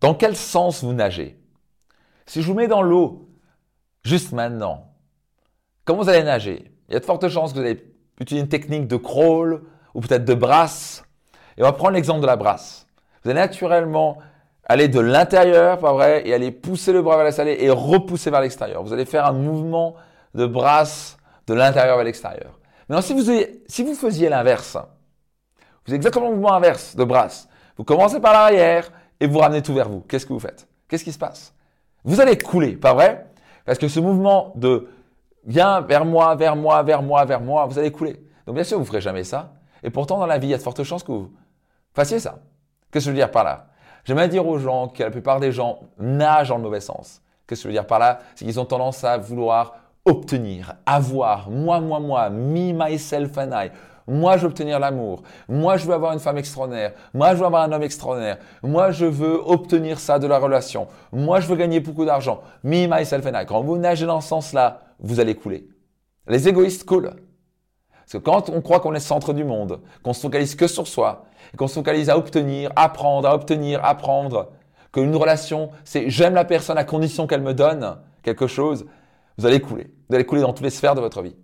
Dans quel sens vous nagez? Si je vous mets dans l'eau, juste maintenant, comment vous allez nager Il y a de fortes chances que vous allez utiliser une technique de crawl ou peut-être de brasse. Et on va prendre l'exemple de la brasse. Vous allez naturellement aller de l'intérieur, pas vrai, et aller pousser le bras vers la salée et repousser vers l'extérieur. Vous allez faire un mouvement de brasse de l'intérieur vers l'extérieur. Maintenant, si vous, si vous faisiez l'inverse, vous avez exactement le mouvement inverse de brasse. Vous commencez par l'arrière et vous ramenez tout vers vous. Qu'est-ce que vous faites? Qu'est-ce qui se passe? Vous allez couler, pas vrai? Parce que ce mouvement de viens vers moi, vers moi, vers moi, vers moi, vous allez couler. Donc bien sûr, vous ne ferez jamais ça. Et pourtant, dans la vie, il y a de fortes chances que vous fassiez ça. Qu'est-ce que je veux dire par là? J'aimerais dire aux gens que la plupart des gens nagent dans le mauvais sens. Qu'est-ce que je veux dire par là? C'est qu'ils ont tendance à vouloir obtenir, avoir, moi, moi, moi, me, myself and I. Moi, je veux obtenir l'amour. Moi, je veux avoir une femme extraordinaire. Moi, je veux avoir un homme extraordinaire. Moi, je veux obtenir ça de la relation. Moi, je veux gagner beaucoup d'argent. Me, myself and I. Quand vous nagez dans ce sens-là, vous allez couler. Les égoïstes coulent. Parce que quand on croit qu'on est centre du monde, qu'on se focalise que sur soi, qu'on se focalise à obtenir, apprendre, à obtenir, apprendre, qu'une relation, c'est j'aime la personne à condition qu'elle me donne quelque chose, vous allez couler. Vous allez couler dans toutes les sphères de votre vie.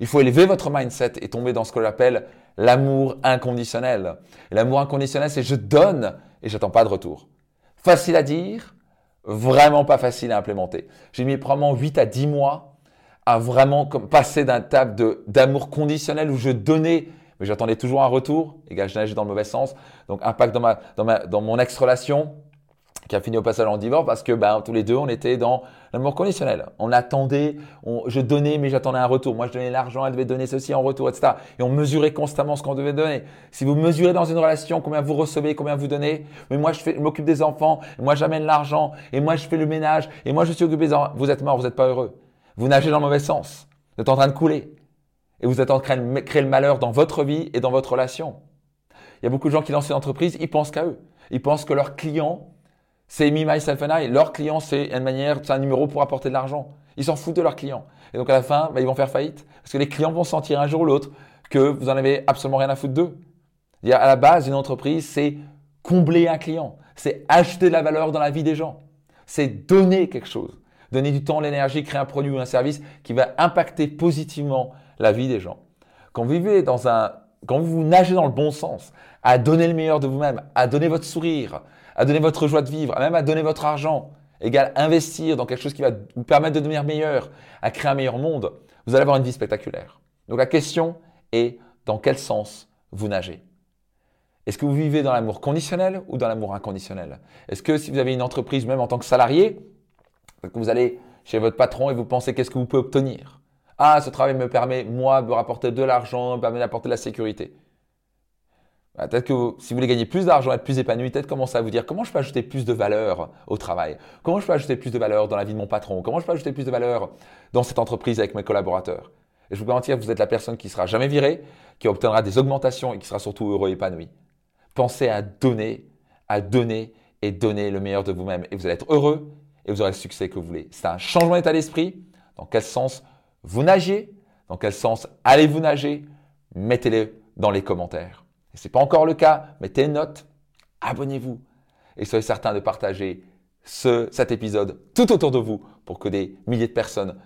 Il faut élever votre mindset et tomber dans ce que j'appelle l'amour inconditionnel. L'amour inconditionnel, c'est je donne et j'attends pas de retour. Facile à dire, vraiment pas facile à implémenter. J'ai mis probablement 8 à 10 mois à vraiment passer d'un table d'amour conditionnel où je donnais, mais j'attendais toujours un retour. Et gars, je nageais dans le mauvais sens. Donc, impact dans, ma, dans, ma, dans mon ex-relation, qui a fini au passage en divorce parce que ben, tous les deux, on était dans l'amour conditionnel. On attendait, je donnais, mais j'attendais un retour. Moi, je donnais l'argent, elle devait donner ceci en retour, etc. Et on mesurait constamment ce qu'on devait donner. Si vous mesurez dans une relation combien vous recevez, combien vous donnez, mais moi, je, m'occupe des enfants, moi, j'amène l'argent, et moi, je fais le ménage, et moi, je suis occupé des enfants. Vous êtes mort, vous n'êtes pas heureux. Vous nagez dans le mauvais sens. Vous êtes en train de couler. Et vous êtes en train de créer le malheur dans votre vie et dans votre relation. Il y a beaucoup de gens qui lancent une entreprise, ils pensent qu'à eux. Ils pensent que leurs clients c'est Me, Myself and I. Leur client, c'est une manière, c'est un numéro pour apporter de l'argent. Ils s'en foutent de leurs clients. Et donc à la fin, bah, ils vont faire faillite. Parce que les clients vont sentir un jour ou l'autre que vous en avez absolument rien à foutre d'eux. À la base, une entreprise, c'est combler un client. C'est acheter de la valeur dans la vie des gens. C'est donner quelque chose. Donner du temps, l'énergie, créer un produit ou un service qui va impacter positivement la vie des gens. Quand vous vivez dans un, quand vous nagez dans le bon sens, à donner le meilleur de vous-même, à donner votre sourire, à donner votre joie de vivre, même à donner votre argent, égal investir dans quelque chose qui va vous permettre de devenir meilleur, à créer un meilleur monde, vous allez avoir une vie spectaculaire. Donc la question est dans quel sens vous nagez? Est-ce que vous vivez dans l'amour conditionnel ou dans l'amour inconditionnel? Est-ce que si vous avez une entreprise, même en tant que salarié, vous allez chez votre patron et vous pensez qu'est-ce que vous pouvez obtenir? Ah, ce travail me permet, moi, de rapporter de l'argent, me permet d'apporter de la sécurité. Bah, peut-être que si vous voulez gagner plus d'argent, être plus épanoui, peut-être commencer à vous dire comment je peux ajouter plus de valeur au travail? Comment je peux ajouter plus de valeur dans la vie de mon patron? Comment je peux ajouter plus de valeur dans cette entreprise avec mes collaborateurs? Et je vous garantis que vous êtes la personne qui sera jamais virée, qui obtiendra des augmentations et qui sera surtout heureux et épanoui. Pensez à donner, à donner et donner le meilleur de vous-même. Et vous allez être heureux et vous aurez le succès que vous voulez. C'est un changement d'état d'esprit. Dans quel sens vous nagez Dans quel sens allez-vous nager? Mettez-les dans les commentaires ce n'est pas encore le cas, mettez une note, abonnez-vous et soyez certain de partager ce, cet épisode tout autour de vous pour que des milliers de personnes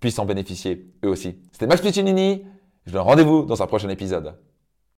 puissent en bénéficier eux aussi. C'était Max Piccinini. Je vous donne rendez-vous dans un prochain épisode.